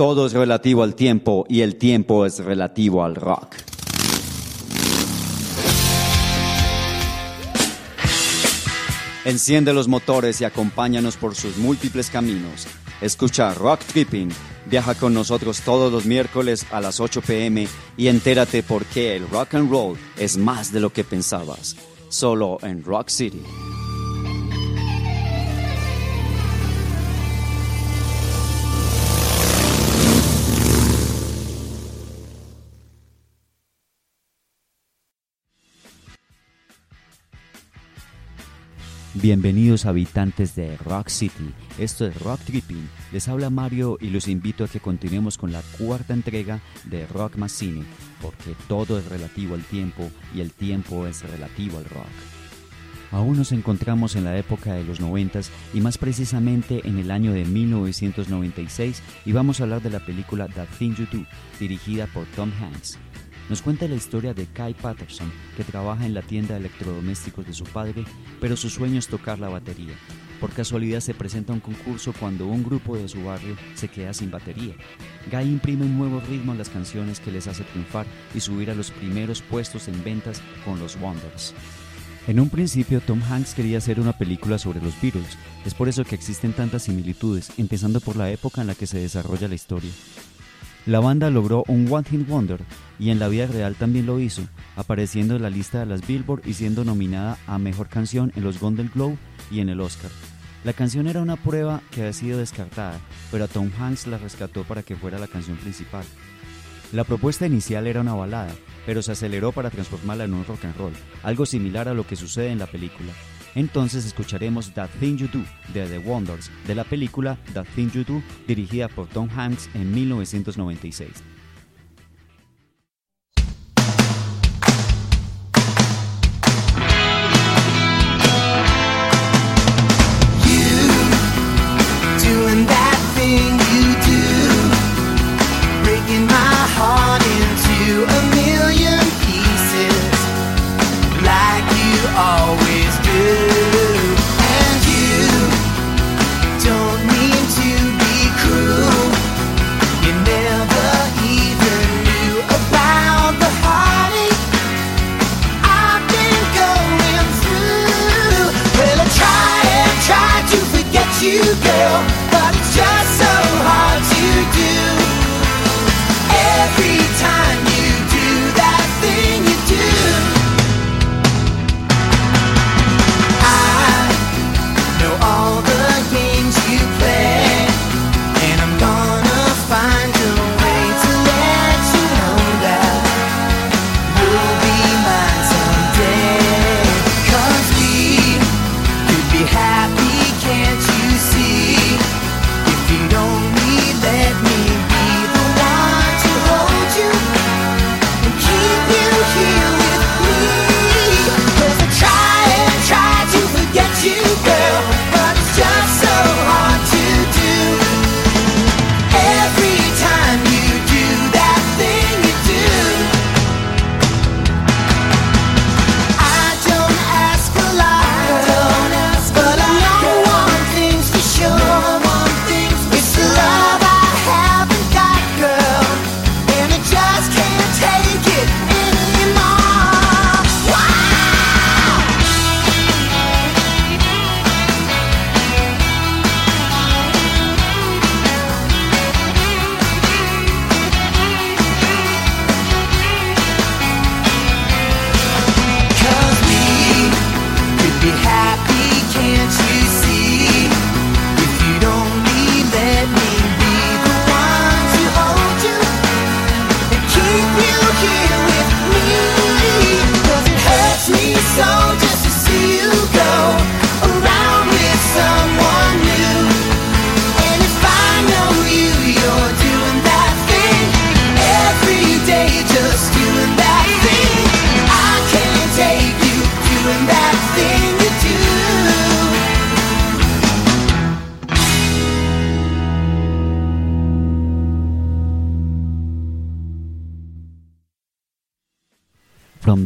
Todo es relativo al tiempo y el tiempo es relativo al rock. Enciende los motores y acompáñanos por sus múltiples caminos. Escucha Rock Tripping. Viaja con nosotros todos los miércoles a las 8 pm y entérate por qué el rock and roll es más de lo que pensabas. Solo en Rock City. Bienvenidos habitantes de Rock City, esto es Rock Tripping, les habla Mario y los invito a que continuemos con la cuarta entrega de Rock más Cine, porque todo es relativo al tiempo y el tiempo es relativo al rock. Aún nos encontramos en la época de los noventas y más precisamente en el año de 1996 y vamos a hablar de la película That Thing You Do, dirigida por Tom Hanks. Nos cuenta la historia de Kai Patterson, que trabaja en la tienda de electrodomésticos de su padre, pero su sueño es tocar la batería. Por casualidad se presenta un concurso cuando un grupo de su barrio se queda sin batería. Guy imprime un nuevo ritmo a las canciones que les hace triunfar y subir a los primeros puestos en ventas con los Wonders. En un principio Tom Hanks quería hacer una película sobre los Beatles, es por eso que existen tantas similitudes, empezando por la época en la que se desarrolla la historia. La banda logró un One Hit Wonder y en la vida real también lo hizo, apareciendo en la lista de las Billboard y siendo nominada a Mejor Canción en los Golden Globe y en el Oscar. La canción era una prueba que había sido descartada, pero Tom Hanks la rescató para que fuera la canción principal. La propuesta inicial era una balada, pero se aceleró para transformarla en un rock and roll, algo similar a lo que sucede en la película. Entonces escucharemos That Thing You Do de The Wonders de la película That Thing You Do dirigida por Tom Hanks en 1996.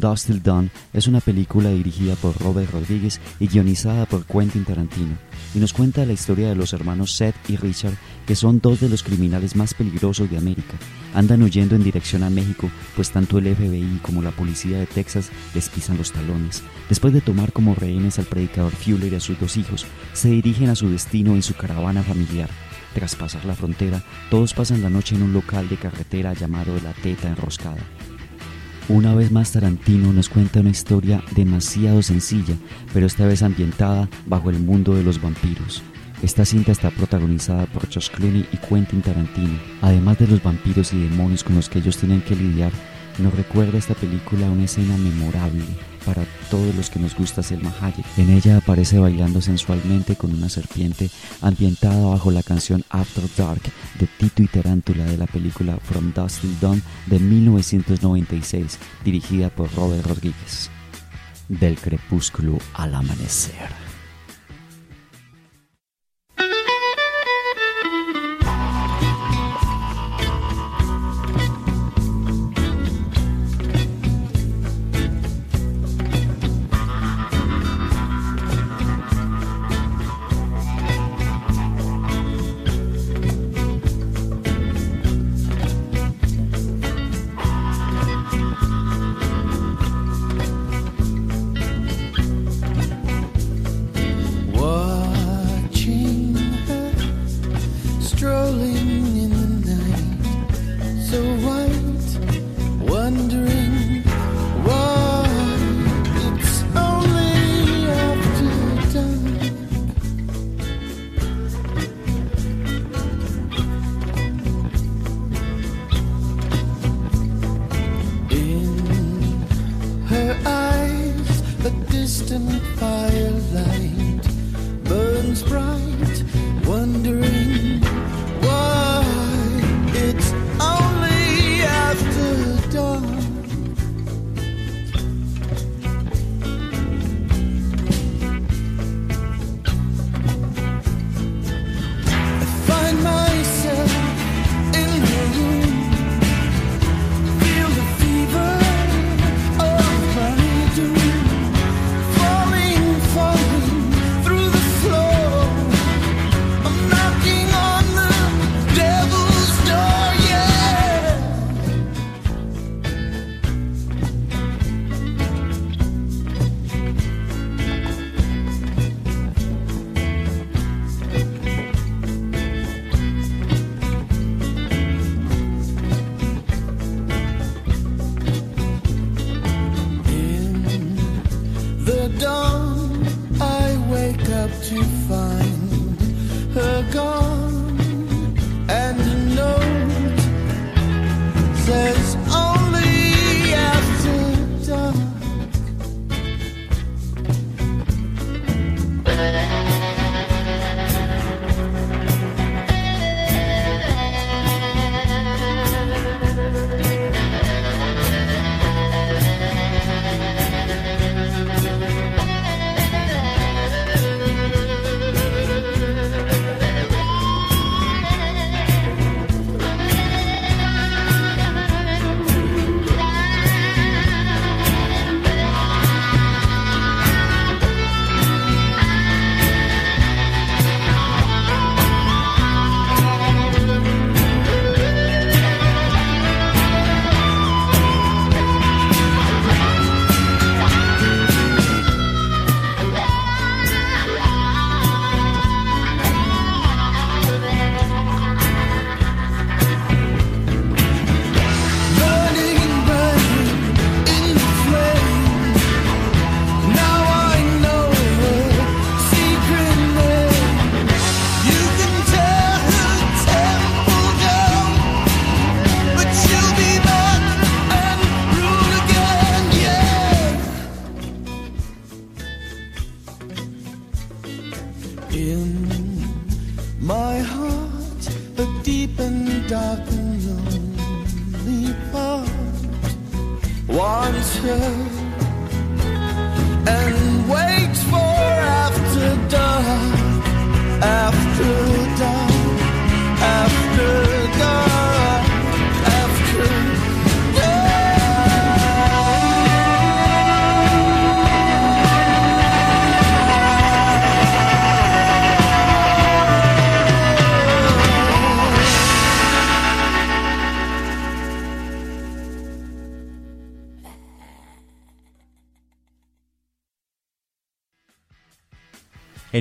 Dust Till Dawn es una película dirigida por Robert Rodríguez y guionizada por Quentin Tarantino, y nos cuenta la historia de los hermanos Seth y Richard, que son dos de los criminales más peligrosos de América. Andan huyendo en dirección a México, pues tanto el FBI como la policía de Texas les pisan los talones. Después de tomar como rehenes al predicador Fuller y a sus dos hijos, se dirigen a su destino en su caravana familiar. Tras pasar la frontera, todos pasan la noche en un local de carretera llamado La Teta Enroscada. Una vez más Tarantino nos cuenta una historia demasiado sencilla, pero esta vez ambientada bajo el mundo de los vampiros. Esta cinta está protagonizada por Josh Clooney y Quentin Tarantino. Además de los vampiros y demonios con los que ellos tienen que lidiar, nos recuerda esta película una escena memorable para todos los que nos gusta Selma Hayek. En ella aparece bailando sensualmente con una serpiente ambientada bajo la canción After Dark de Tito y Tarántula de la película From Dust Till Dawn de 1996, dirigida por Robert Rodríguez. Del crepúsculo al amanecer.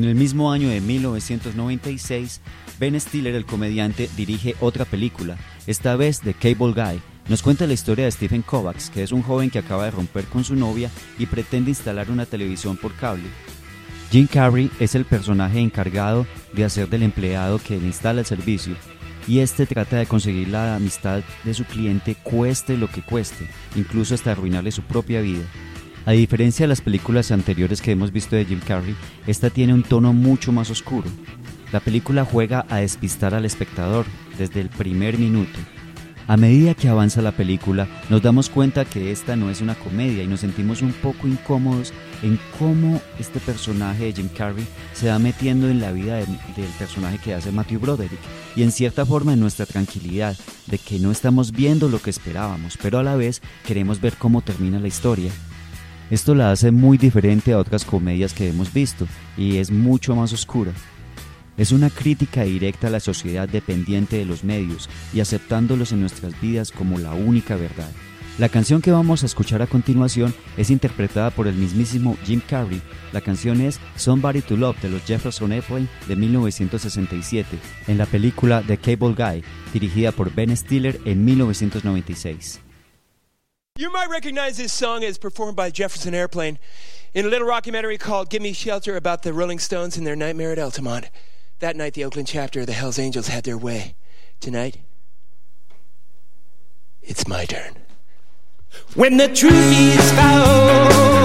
En el mismo año de 1996, Ben Stiller, el comediante, dirige otra película, esta vez The Cable Guy. Nos cuenta la historia de Stephen Kovacs, que es un joven que acaba de romper con su novia y pretende instalar una televisión por cable. Jim Carrey es el personaje encargado de hacer del empleado que le instala el servicio y este trata de conseguir la amistad de su cliente cueste lo que cueste, incluso hasta arruinarle su propia vida. A diferencia de las películas anteriores que hemos visto de Jim Carrey, esta tiene un tono mucho más oscuro. La película juega a despistar al espectador desde el primer minuto. A medida que avanza la película, nos damos cuenta que esta no es una comedia y nos sentimos un poco incómodos en cómo este personaje de Jim Carrey se va metiendo en la vida del personaje que hace Matthew Broderick y en cierta forma en nuestra tranquilidad de que no estamos viendo lo que esperábamos, pero a la vez queremos ver cómo termina la historia. Esto la hace muy diferente a otras comedias que hemos visto y es mucho más oscura. Es una crítica directa a la sociedad dependiente de los medios y aceptándolos en nuestras vidas como la única verdad. La canción que vamos a escuchar a continuación es interpretada por el mismísimo Jim Carrey. La canción es Somebody to Love de los Jefferson Airplane de 1967 en la película The Cable Guy, dirigida por Ben Stiller en 1996. You might recognize this song as performed by Jefferson Airplane in a little documentary called Give Me Shelter about the Rolling Stones and their nightmare at Altamont. That night, the Oakland chapter of the Hells Angels had their way. Tonight, it's my turn. When the truth is found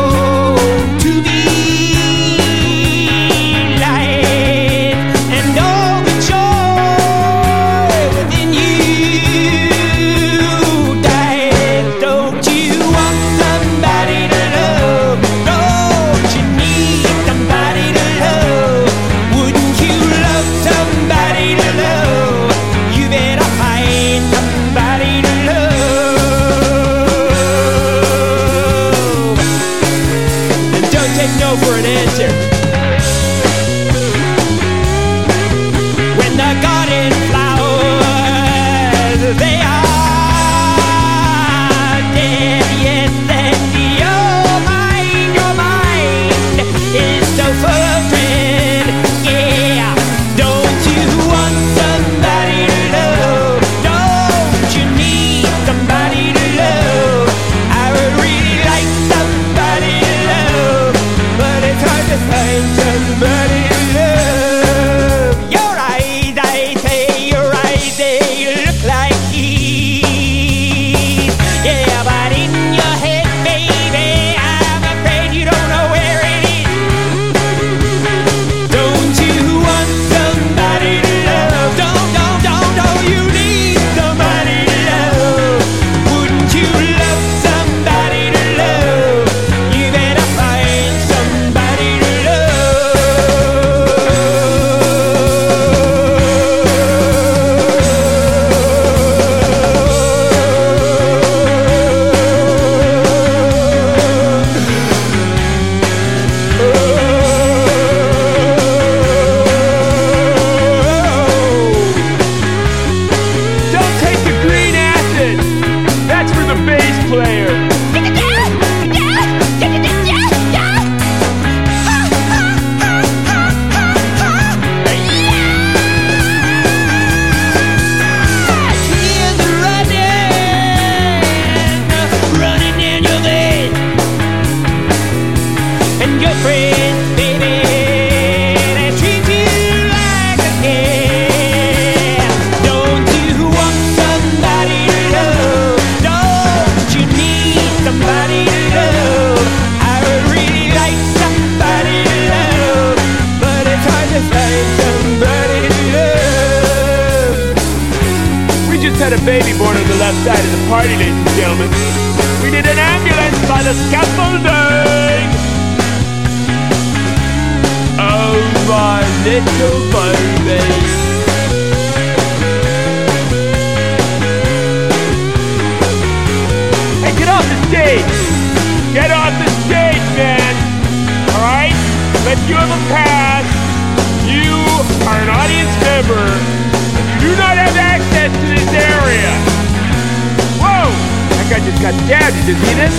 got stabbed. Did you see this?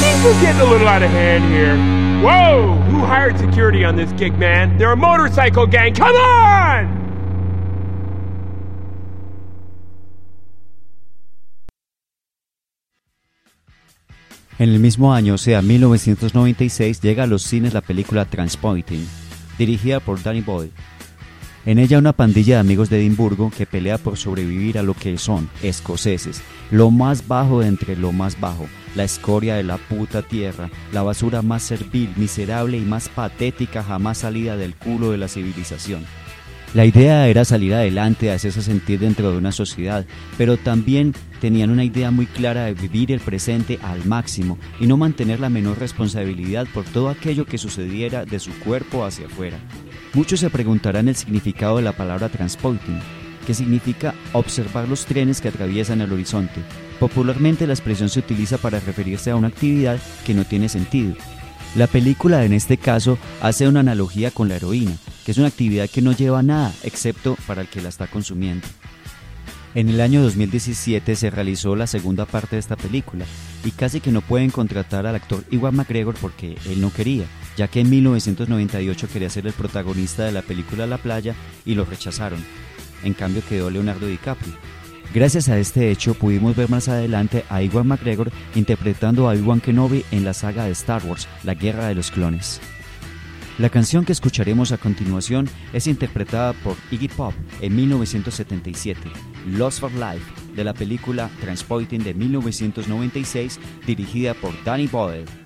Things are getting a little out of hand here. Whoa! Who hired security on this gig, man? They're a motorcycle gang. Come on! En el mismo año, o sea 1996, llega a los cines la película Transpointing, dirigida por Danny Boyle. En ella una pandilla de amigos de Edimburgo que pelea por sobrevivir a lo que son escoceses, lo más bajo de entre lo más bajo, la escoria de la puta tierra, la basura más servil, miserable y más patética jamás salida del culo de la civilización. La idea era salir adelante, hacerse sentir dentro de una sociedad, pero también tenían una idea muy clara de vivir el presente al máximo y no mantener la menor responsabilidad por todo aquello que sucediera de su cuerpo hacia afuera. Muchos se preguntarán el significado de la palabra transporting, que significa observar los trenes que atraviesan el horizonte. Popularmente la expresión se utiliza para referirse a una actividad que no tiene sentido. La película en este caso hace una analogía con la heroína, que es una actividad que no lleva nada excepto para el que la está consumiendo. En el año 2017 se realizó la segunda parte de esta película y casi que no pueden contratar al actor Iwan McGregor porque él no quería, ya que en 1998 quería ser el protagonista de la película La playa y lo rechazaron. En cambio quedó Leonardo DiCaprio. Gracias a este hecho pudimos ver más adelante a Iwan McGregor interpretando a Obi-Wan Kenobi en la saga de Star Wars, La Guerra de los Clones. La canción que escucharemos a continuación es interpretada por Iggy Pop en 1977, Lost for Life, de la película Transporting de 1996, dirigida por Danny Boyle.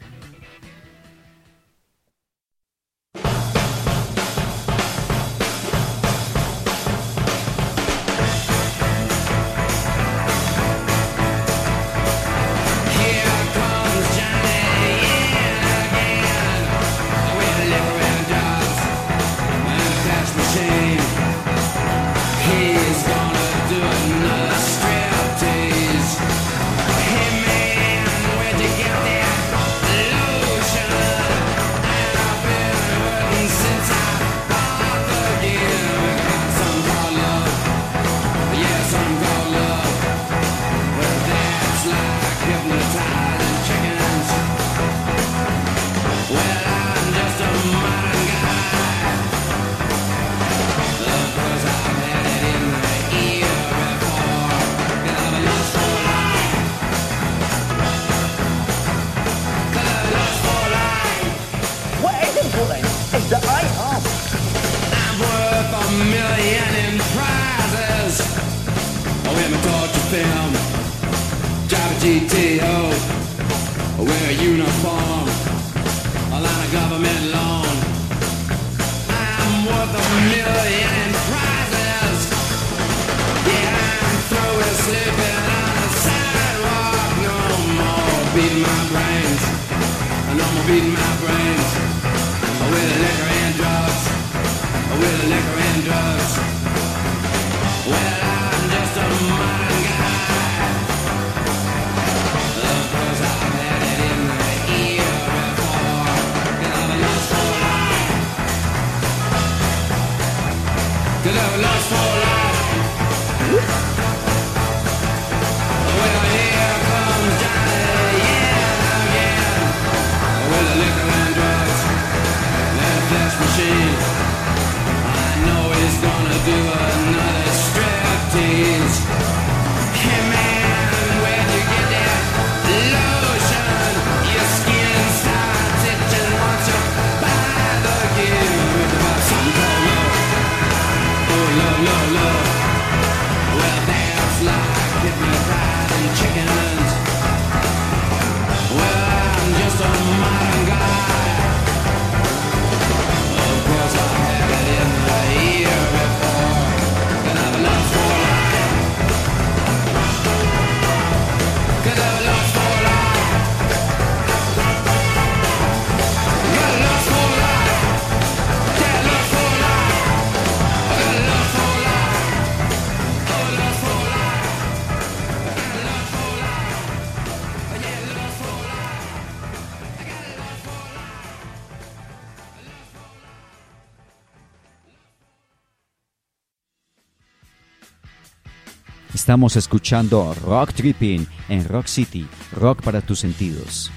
Estamos escuchando Rock Tripping en Rock City, rock para tus sentidos.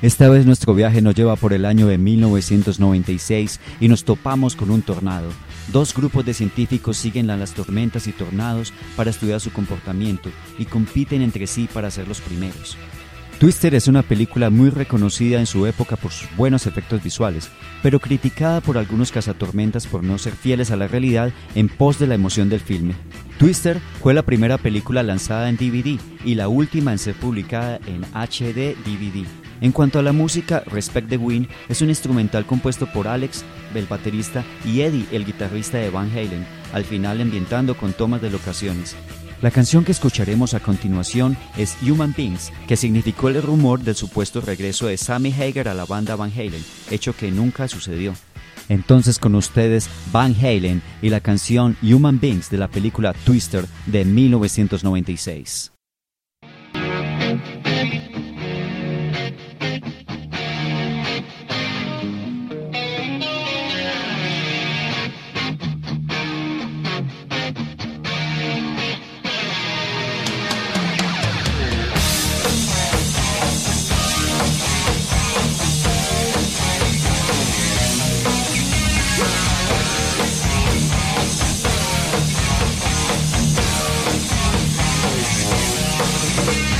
Esta vez nuestro viaje nos lleva por el año de 1996 y nos topamos con un tornado. Dos grupos de científicos siguen las tormentas y tornados para estudiar su comportamiento y compiten entre sí para ser los primeros. Twister es una película muy reconocida en su época por sus buenos efectos visuales, pero criticada por algunos cazatormentas por no ser fieles a la realidad en pos de la emoción del filme. Twister fue la primera película lanzada en DVD y la última en ser publicada en HD DVD. En cuanto a la música, Respect the Wind es un instrumental compuesto por Alex, el baterista, y Eddie, el guitarrista de Van Halen, al final ambientando con tomas de locaciones. La canción que escucharemos a continuación es Human Beings, que significó el rumor del supuesto regreso de Sammy Hagar a la banda Van Halen, hecho que nunca sucedió. Entonces con ustedes Van Halen y la canción Human Beings de la película Twister de 1996. Un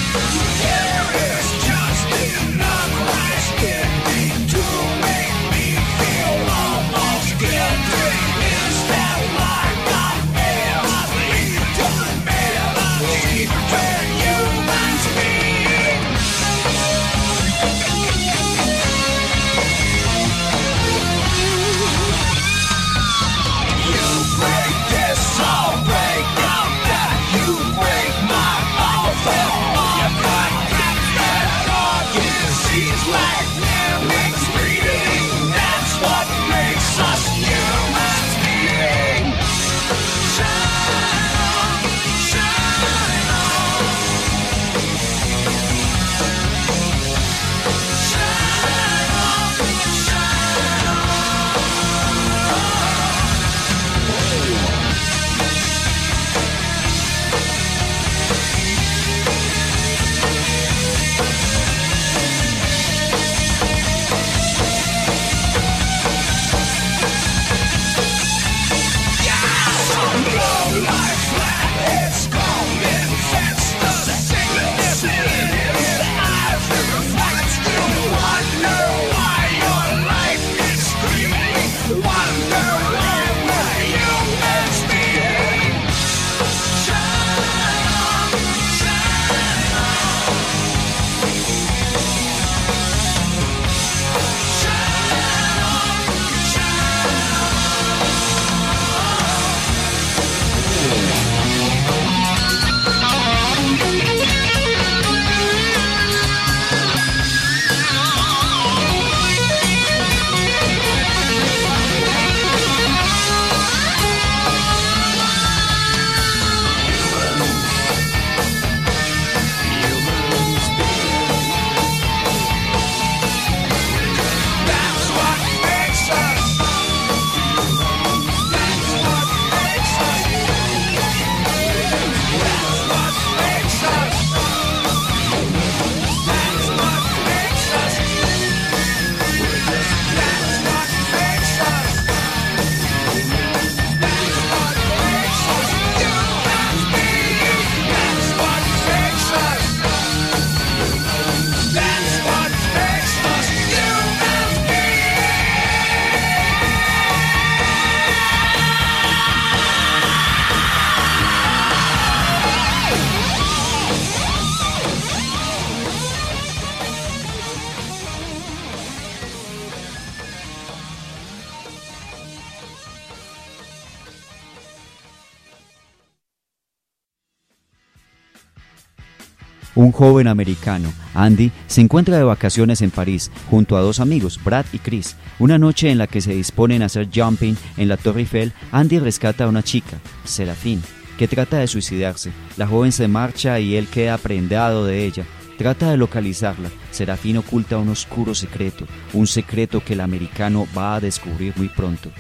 joven americano, Andy, se encuentra de vacaciones en París junto a dos amigos, Brad y Chris. Una noche en la que se disponen a hacer jumping en la Torre Eiffel, Andy rescata a una chica, Serafín, que trata de suicidarse. La joven se marcha y él queda prendado de ella. Trata de localizarla. Serafín oculta un oscuro secreto, un secreto que el americano va a descubrir muy pronto.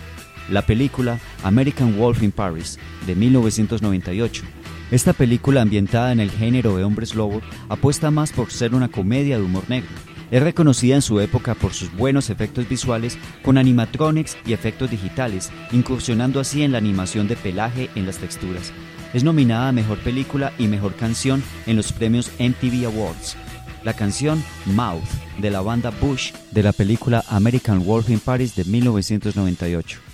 La película American Wolf in Paris, de 1998, esta película ambientada en el género de hombres lobos apuesta más por ser una comedia de humor negro. Es reconocida en su época por sus buenos efectos visuales con animatronics y efectos digitales, incursionando así en la animación de pelaje en las texturas. Es nominada a Mejor Película y Mejor Canción en los premios MTV Awards. La canción Mouth de la banda Bush de la película American Wolf in Paris de 1998.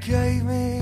Gave me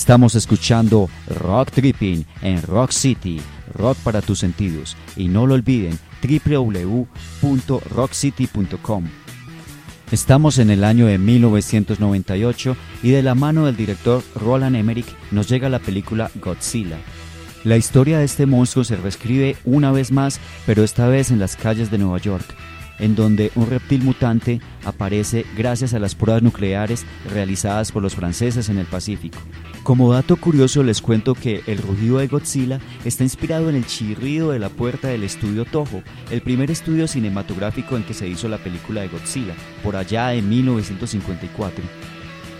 Estamos escuchando Rock Tripping en Rock City, rock para tus sentidos. Y no lo olviden, www.rockcity.com. Estamos en el año de 1998 y de la mano del director Roland Emmerich nos llega la película Godzilla. La historia de este monstruo se reescribe una vez más, pero esta vez en las calles de Nueva York, en donde un reptil mutante aparece gracias a las pruebas nucleares realizadas por los franceses en el Pacífico. Como dato curioso les cuento que el rugido de Godzilla está inspirado en el chirrido de la puerta del estudio Toho, el primer estudio cinematográfico en que se hizo la película de Godzilla, por allá en 1954.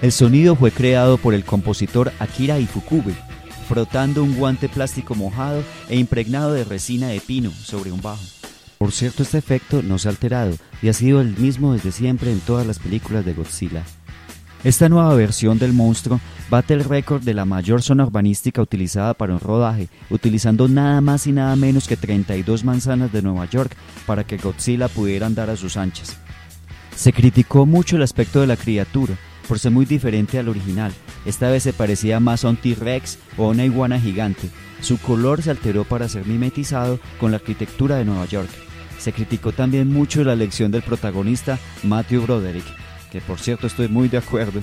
El sonido fue creado por el compositor Akira Ifukube, frotando un guante plástico mojado e impregnado de resina de pino sobre un bajo. Por cierto, este efecto no se ha alterado y ha sido el mismo desde siempre en todas las películas de Godzilla. Esta nueva versión del monstruo bate el récord de la mayor zona urbanística utilizada para un rodaje, utilizando nada más y nada menos que 32 manzanas de Nueva York para que Godzilla pudiera andar a sus anchas. Se criticó mucho el aspecto de la criatura, por ser muy diferente al original. Esta vez se parecía más a un T-Rex o a una iguana gigante. Su color se alteró para ser mimetizado con la arquitectura de Nueva York. Se criticó también mucho la elección del protagonista Matthew Broderick, que por cierto estoy muy de acuerdo.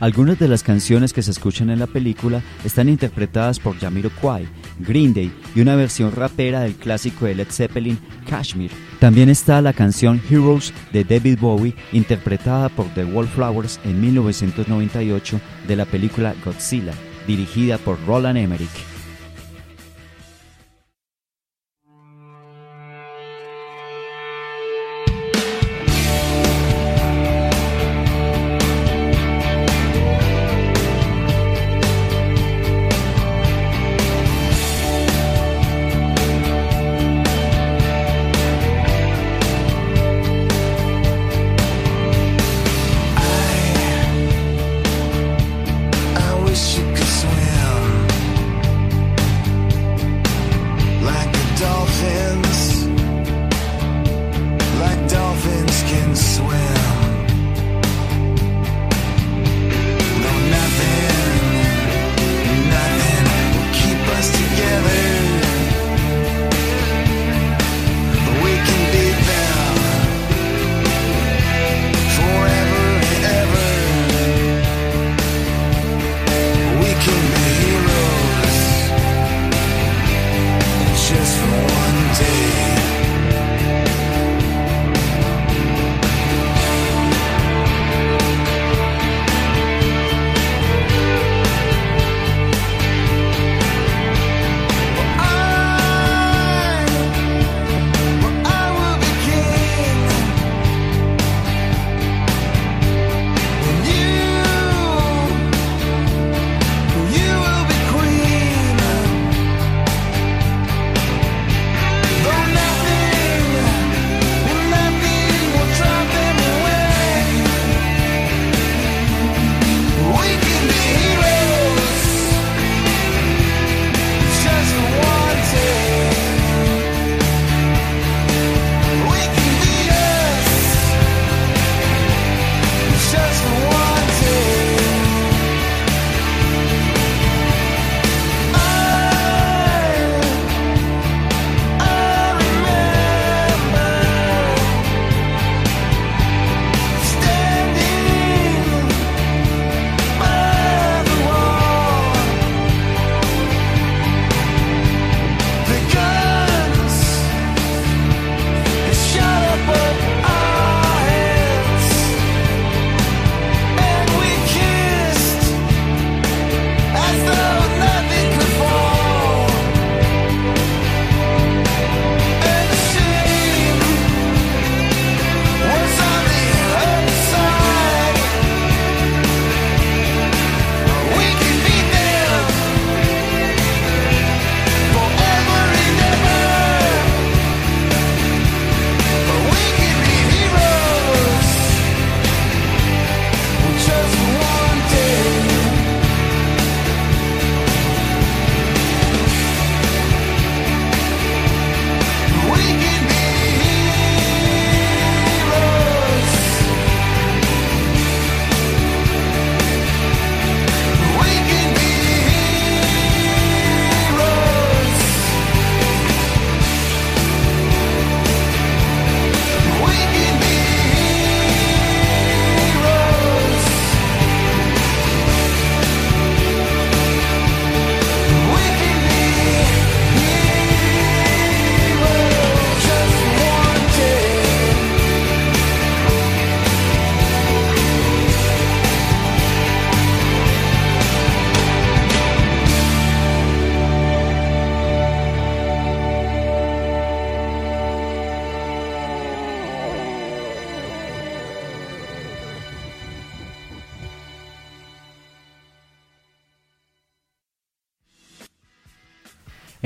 Algunas de las canciones que se escuchan en la película están interpretadas por Jamiroquai, Green Day y una versión rapera del clásico de Led Zeppelin, Kashmir. También está la canción Heroes de David Bowie, interpretada por The Wallflowers en 1998 de la película Godzilla, dirigida por Roland Emmerich.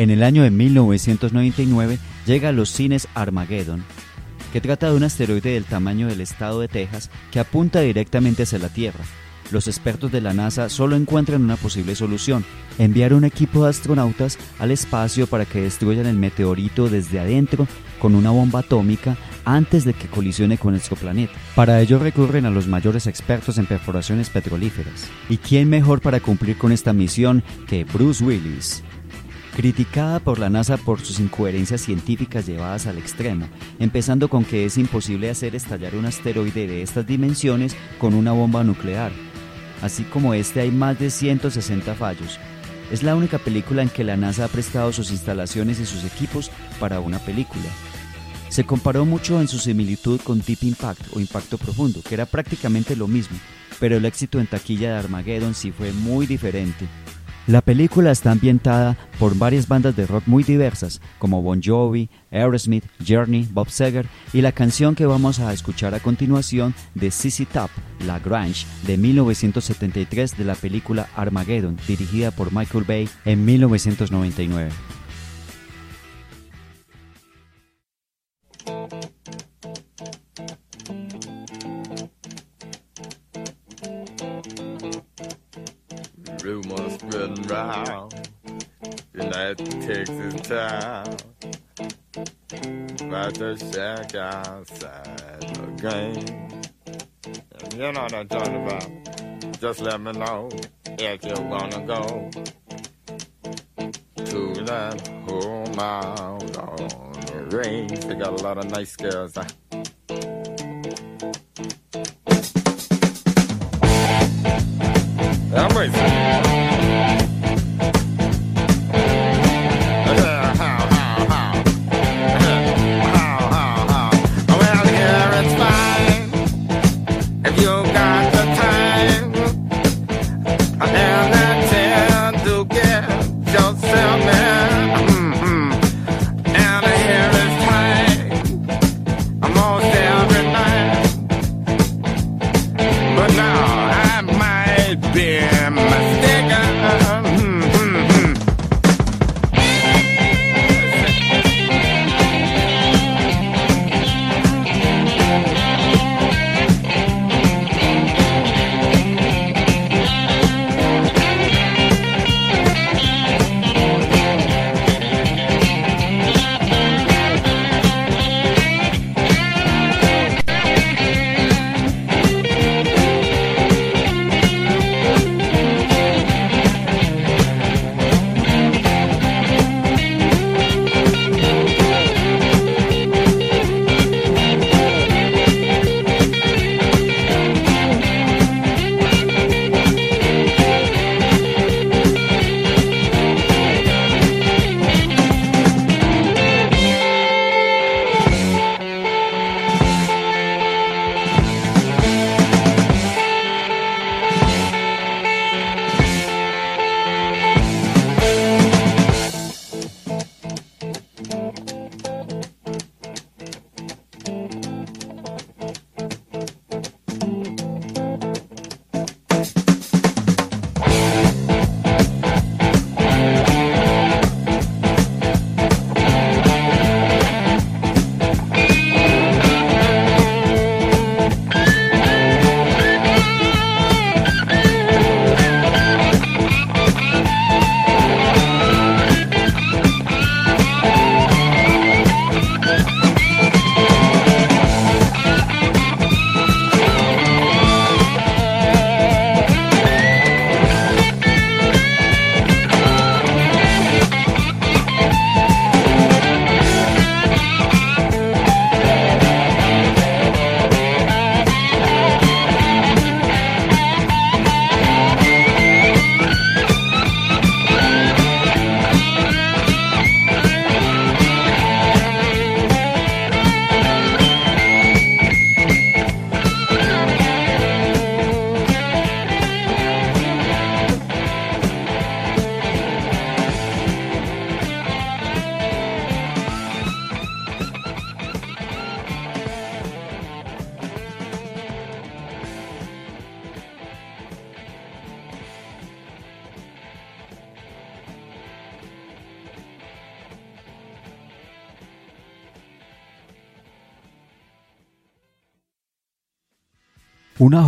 En el año de 1999 llega a los cines Armageddon, que trata de un asteroide del tamaño del estado de Texas que apunta directamente hacia la Tierra. Los expertos de la NASA solo encuentran una posible solución, enviar un equipo de astronautas al espacio para que destruyan el meteorito desde adentro con una bomba atómica antes de que colisione con nuestro planeta. Para ello recurren a los mayores expertos en perforaciones petrolíferas. ¿Y quién mejor para cumplir con esta misión que Bruce Willis? Criticada por la NASA por sus incoherencias científicas llevadas al extremo, empezando con que es imposible hacer estallar un asteroide de estas dimensiones con una bomba nuclear. Así como este hay más de 160 fallos. Es la única película en que la NASA ha prestado sus instalaciones y sus equipos para una película. Se comparó mucho en su similitud con Deep Impact o Impacto Profundo, que era prácticamente lo mismo, pero el éxito en taquilla de Armageddon sí fue muy diferente. La película está ambientada por varias bandas de rock muy diversas, como Bon Jovi, Aerosmith, Journey, Bob Seger y la canción que vamos a escuchar a continuación de CC Top, La Grange, de 1973 de la película Armageddon, dirigida por Michael Bay en 1999. Spreading round United Texas town about the shack outside the game. You know what I'm talking about. Just let me know if you wanna go to that home out on the range. They got a lot of nice girls. Huh? É mas.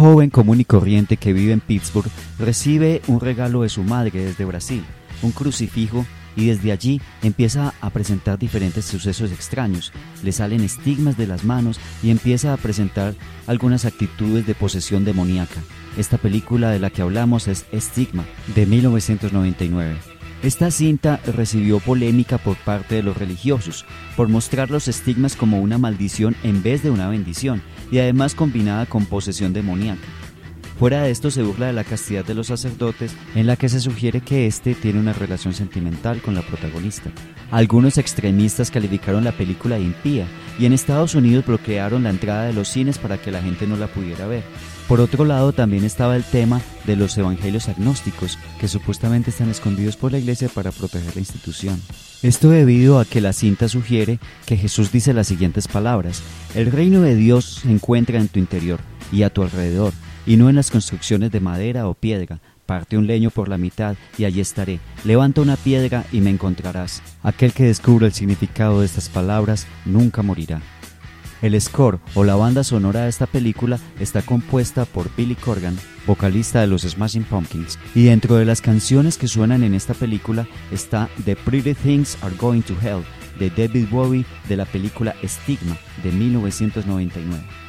Joven común y corriente que vive en Pittsburgh recibe un regalo de su madre desde Brasil, un crucifijo, y desde allí empieza a presentar diferentes sucesos extraños. Le salen estigmas de las manos y empieza a presentar algunas actitudes de posesión demoníaca. Esta película de la que hablamos es Estigma, de 1999. Esta cinta recibió polémica por parte de los religiosos, por mostrar los estigmas como una maldición en vez de una bendición, y además combinada con posesión demoníaca. Fuera de esto se burla de la castidad de los sacerdotes, en la que se sugiere que éste tiene una relación sentimental con la protagonista. Algunos extremistas calificaron la película de impía y en Estados Unidos bloquearon la entrada de los cines para que la gente no la pudiera ver. Por otro lado, también estaba el tema de los evangelios agnósticos, que supuestamente están escondidos por la iglesia para proteger la institución. Esto debido a que la cinta sugiere que Jesús dice las siguientes palabras, el reino de Dios se encuentra en tu interior y a tu alrededor, y no en las construcciones de madera o piedra. Parte un leño por la mitad y allí estaré. Levanta una piedra y me encontrarás. Aquel que descubra el significado de estas palabras nunca morirá. El score o la banda sonora de esta película está compuesta por Billy Corgan, vocalista de los Smashing Pumpkins, y dentro de las canciones que suenan en esta película está The Pretty Things Are Going to Hell de David Bowie de la película Stigma de 1999.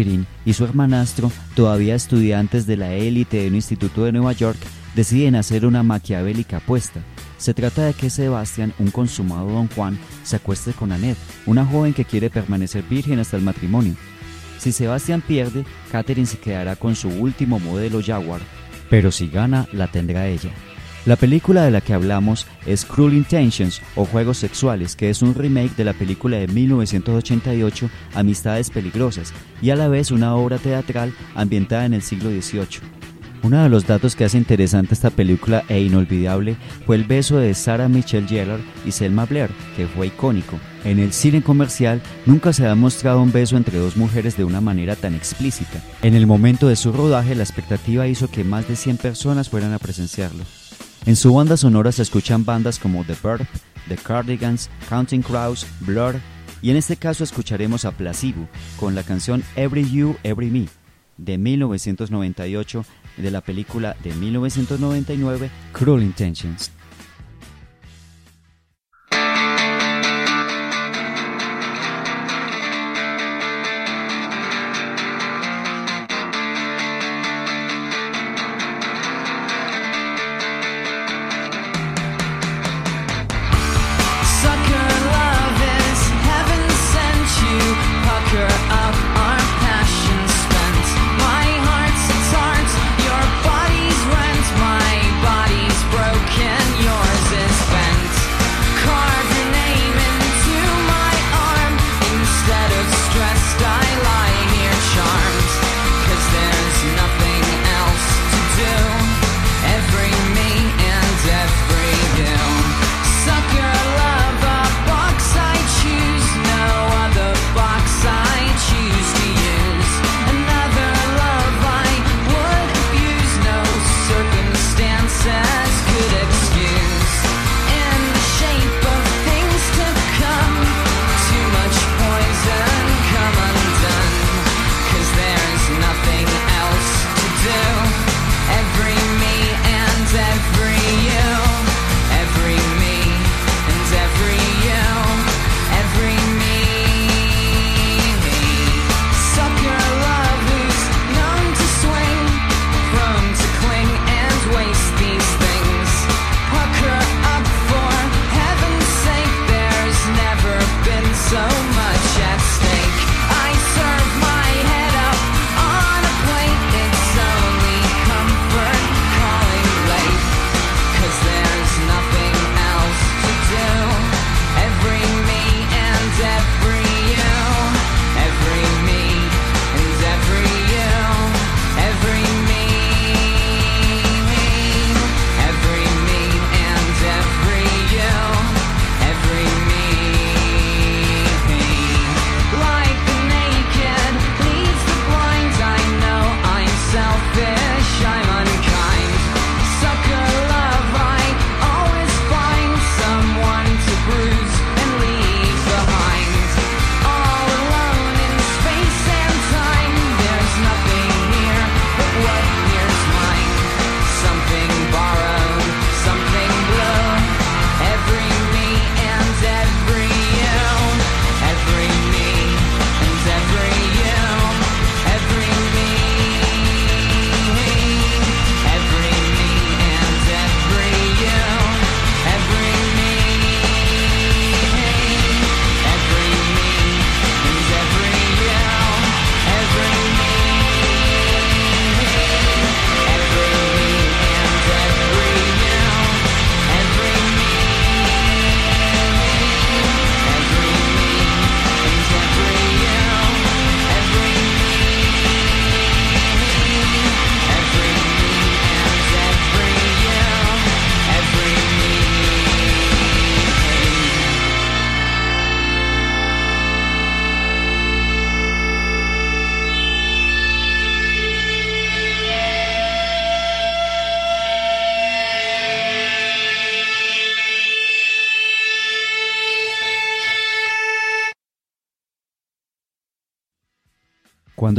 Catherine y su hermanastro, todavía estudiantes de la élite de un instituto de Nueva York, deciden hacer una maquiavélica apuesta. Se trata de que Sebastián, un consumado don Juan, se acueste con Annette, una joven que quiere permanecer virgen hasta el matrimonio. Si Sebastián pierde, Catherine se quedará con su último modelo Jaguar, pero si gana, la tendrá ella. La película de la que hablamos es Cruel Intentions o Juegos Sexuales, que es un remake de la película de 1988 Amistades Peligrosas y a la vez una obra teatral ambientada en el siglo XVIII. Uno de los datos que hace interesante esta película e inolvidable fue el beso de Sarah Michelle Gellar y Selma Blair, que fue icónico. En el cine comercial nunca se ha mostrado un beso entre dos mujeres de una manera tan explícita. En el momento de su rodaje la expectativa hizo que más de 100 personas fueran a presenciarlo. En su banda sonora se escuchan bandas como The Burp, The Cardigans, Counting Crows, Blur y en este caso escucharemos a Placebo con la canción Every You, Every Me de 1998 de la película de 1999 Cruel Intentions.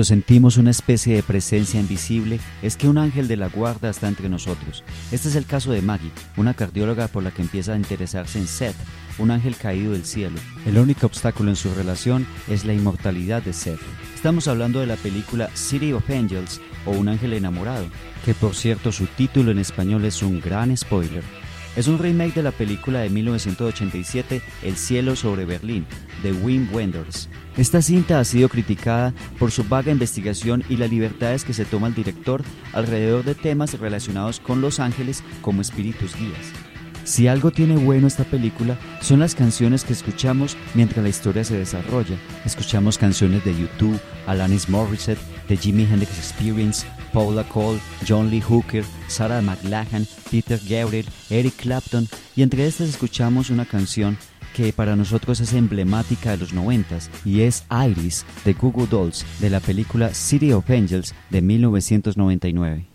Sentimos una especie de presencia invisible, es que un ángel de la guarda está entre nosotros. Este es el caso de Maggie, una cardióloga por la que empieza a interesarse en Seth, un ángel caído del cielo. El único obstáculo en su relación es la inmortalidad de Seth. Estamos hablando de la película City of Angels o Un ángel enamorado, que por cierto su título en español es un gran spoiler. Es un remake de la película de 1987 El cielo sobre Berlín, de Wim Wenders. Esta cinta ha sido criticada por su vaga investigación y las libertades que se toma el director alrededor de temas relacionados con los ángeles como espíritus guías. Si algo tiene bueno esta película son las canciones que escuchamos mientras la historia se desarrolla. Escuchamos canciones de YouTube, Alanis Morissette, de Jimi Hendrix Experience, Paula Cole, John Lee Hooker, Sarah McLachlan, Peter Gabriel, Eric Clapton y entre estas escuchamos una canción que para nosotros es emblemática de los noventas y es Iris de Google Dolls de la película City of Angels de 1999.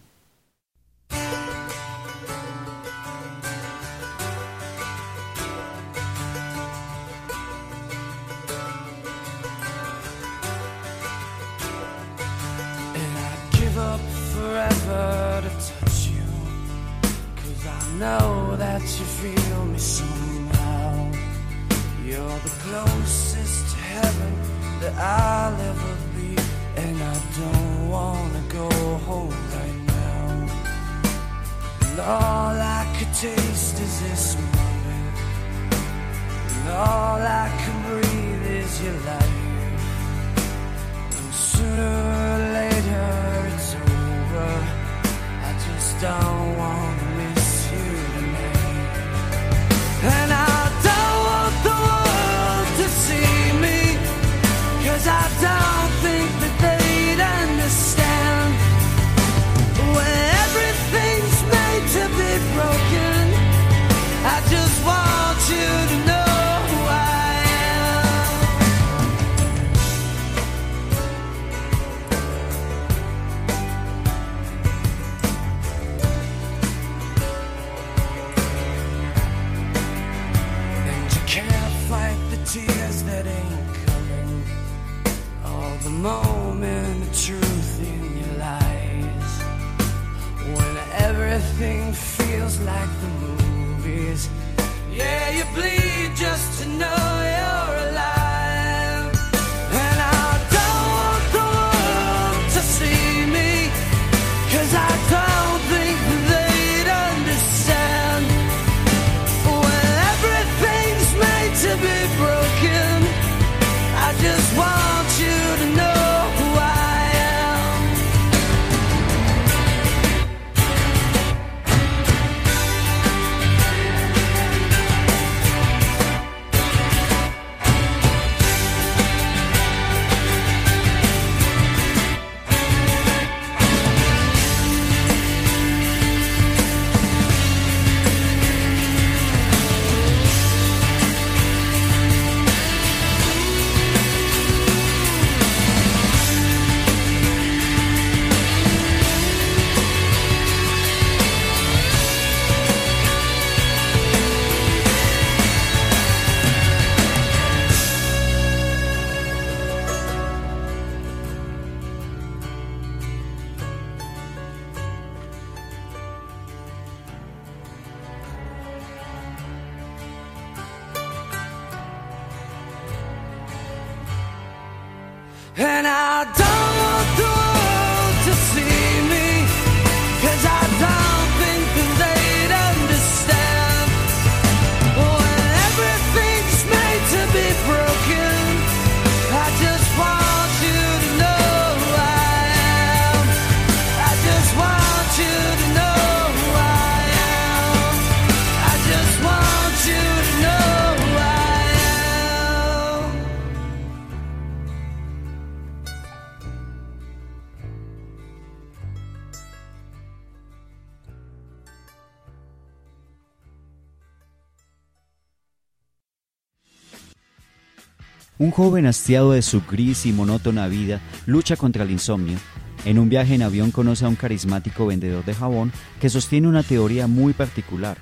Joven hastiado de su gris y monótona vida lucha contra el insomnio. En un viaje en avión conoce a un carismático vendedor de jabón que sostiene una teoría muy particular.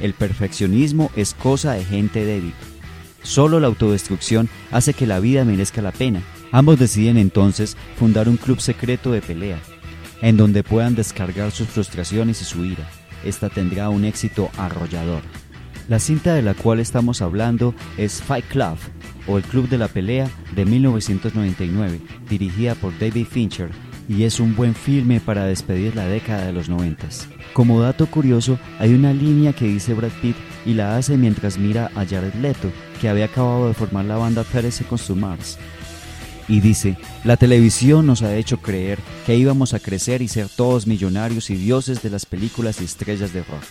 El perfeccionismo es cosa de gente débil. Solo la autodestrucción hace que la vida merezca la pena. Ambos deciden entonces fundar un club secreto de pelea, en donde puedan descargar sus frustraciones y su ira. Esta tendrá un éxito arrollador. La cinta de la cual estamos hablando es Fight Club, o el Club de la Pelea de 1999, dirigida por David Fincher, y es un buen filme para despedir la década de los noventas. Como dato curioso, hay una línea que dice Brad Pitt y la hace mientras mira a Jared Leto, que había acabado de formar la banda 30 Seconds to Mars. Y dice, la televisión nos ha hecho creer que íbamos a crecer y ser todos millonarios y dioses de las películas y estrellas de rock.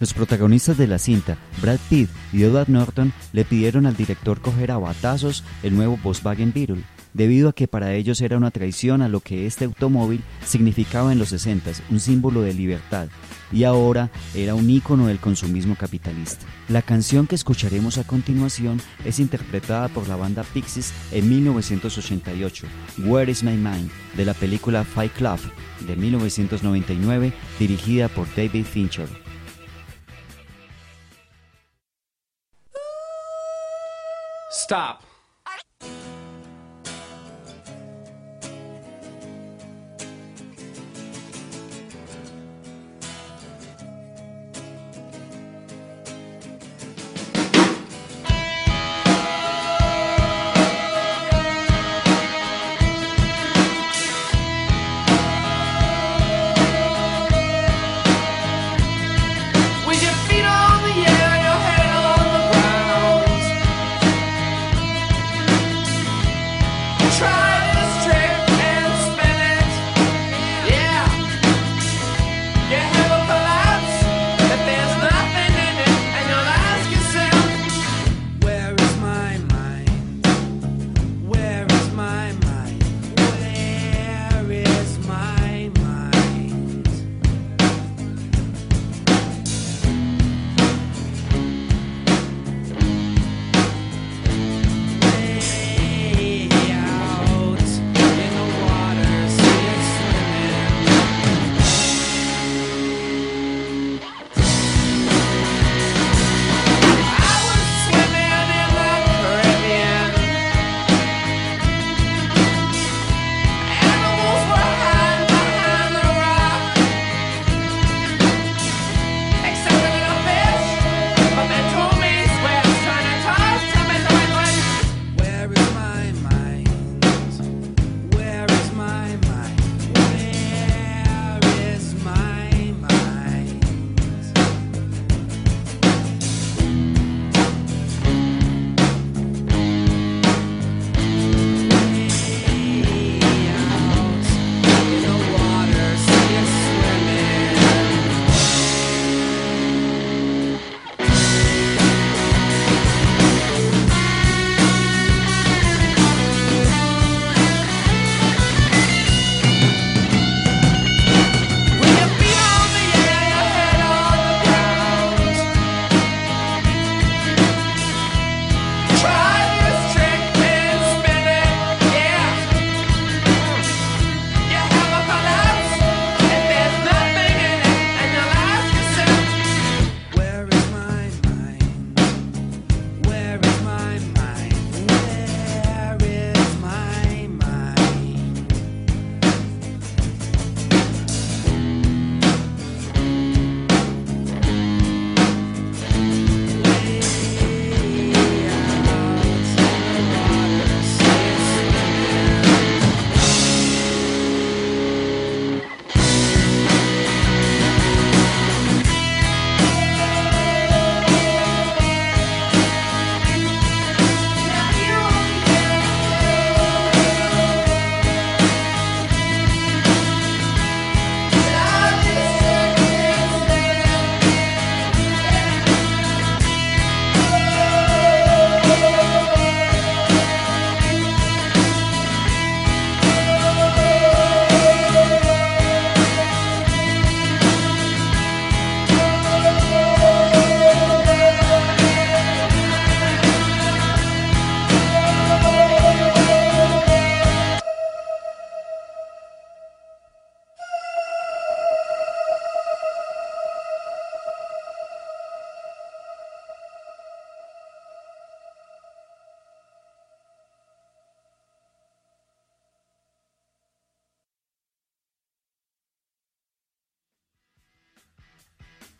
Los protagonistas de la cinta, Brad Pitt y Edward Norton, le pidieron al director coger a batazos el nuevo Volkswagen Beetle, debido a que para ellos era una traición a lo que este automóvil significaba en los 60, un símbolo de libertad, y ahora era un ícono del consumismo capitalista. La canción que escucharemos a continuación es interpretada por la banda Pixies en 1988, Where is My Mind, de la película Fight Club de 1999, dirigida por David Fincher. Stop.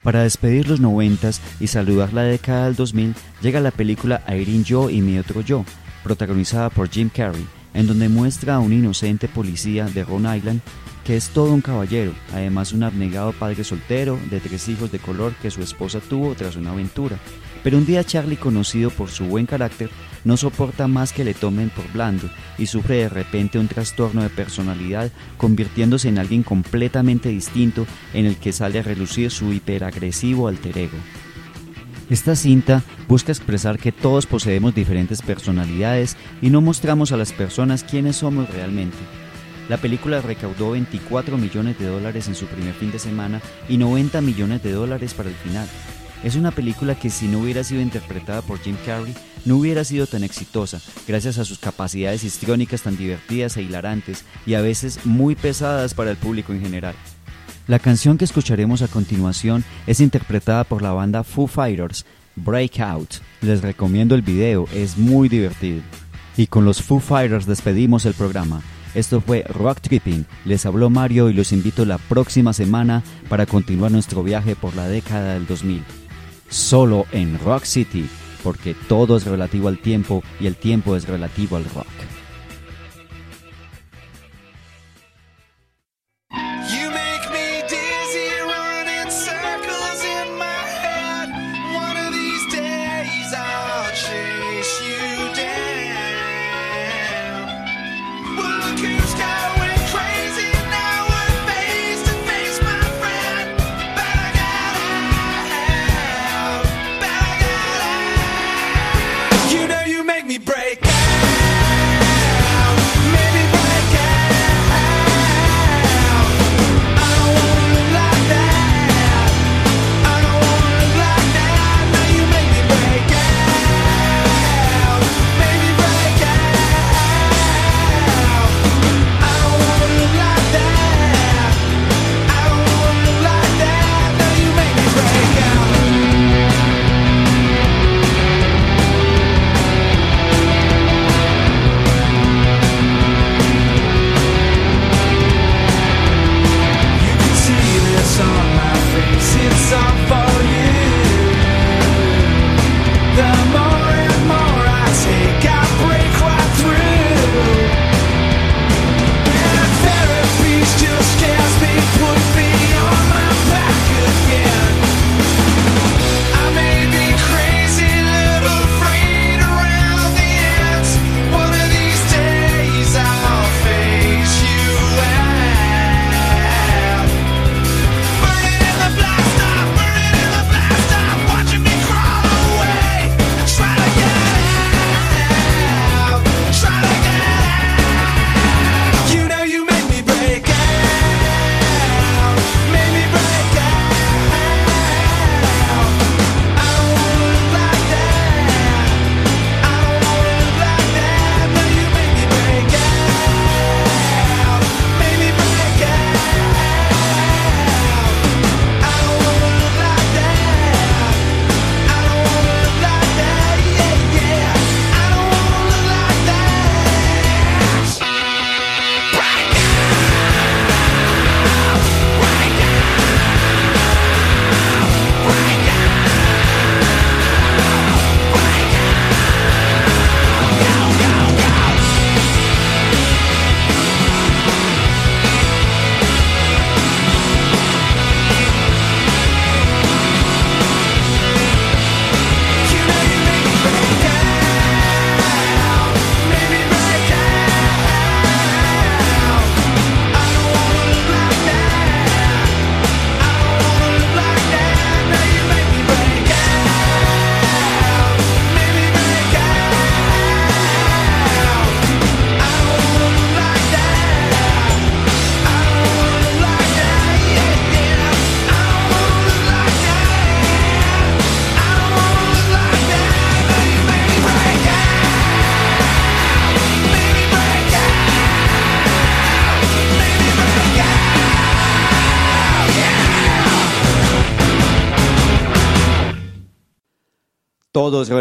Para despedir los noventas y saludar la década del 2000, llega la película Irene Yo y mi otro yo, protagonizada por Jim Carrey, en donde muestra a un inocente policía de Rhode Island que es todo un caballero, además un abnegado padre soltero de tres hijos de color que su esposa tuvo tras una aventura. Pero un día Charlie, conocido por su buen carácter, no soporta más que le tomen por blando y sufre de repente un trastorno de personalidad, convirtiéndose en alguien completamente distinto en el que sale a relucir su hiperagresivo alter ego. Esta cinta busca expresar que todos poseemos diferentes personalidades y no mostramos a las personas quiénes somos realmente. La película recaudó 24 millones de dólares en su primer fin de semana y 90 millones de dólares para el final. Es una película que si no hubiera sido interpretada por Jim Carrey, no hubiera sido tan exitosa, gracias a sus capacidades histriónicas tan divertidas e hilarantes y a veces muy pesadas para el público en general. La canción que escucharemos a continuación es interpretada por la banda Foo Fighters, Breakout. Les recomiendo el video, es muy divertido. Y con los Foo Fighters despedimos el programa. Esto fue Rock Tripping. Les habló Mario y los invito la próxima semana para continuar nuestro viaje por la década del 2000. Solo en Rock City, porque todo es relativo al tiempo y el tiempo es relativo al rock.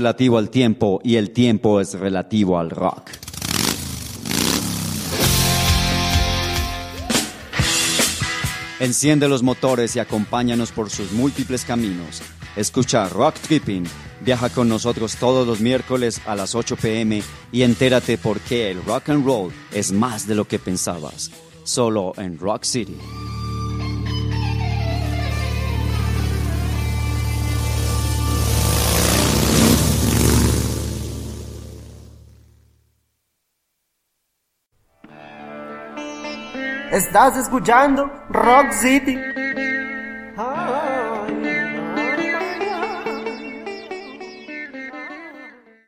Relativo al tiempo y el tiempo es relativo al rock. Enciende los motores y acompáñanos por sus múltiples caminos. Escucha Rock Tripping. Viaja con nosotros todos los miércoles a las 8 pm y entérate por qué el rock and roll es más de lo que pensabas. Solo en Rock City. Estás escuchando Rock City.